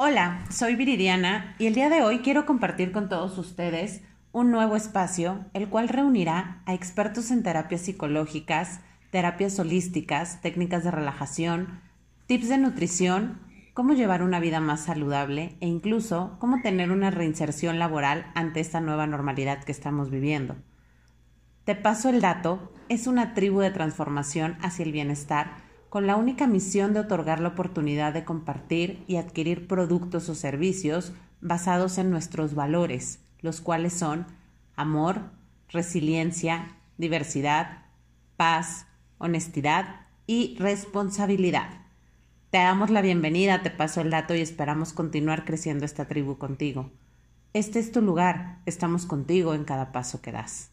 Hola, soy Viridiana y el día de hoy quiero compartir con todos ustedes un nuevo espacio, el cual reunirá a expertos en terapias psicológicas, terapias holísticas, técnicas de relajación, tips de nutrición, cómo llevar una vida más saludable e incluso cómo tener una reinserción laboral ante esta nueva normalidad que estamos viviendo. Te paso el dato, es una tribu de transformación hacia el bienestar con la única misión de otorgar la oportunidad de compartir y adquirir productos o servicios basados en nuestros valores, los cuales son amor, resiliencia, diversidad, paz, honestidad y responsabilidad. Te damos la bienvenida, te paso el dato y esperamos continuar creciendo esta tribu contigo. Este es tu lugar, estamos contigo en cada paso que das.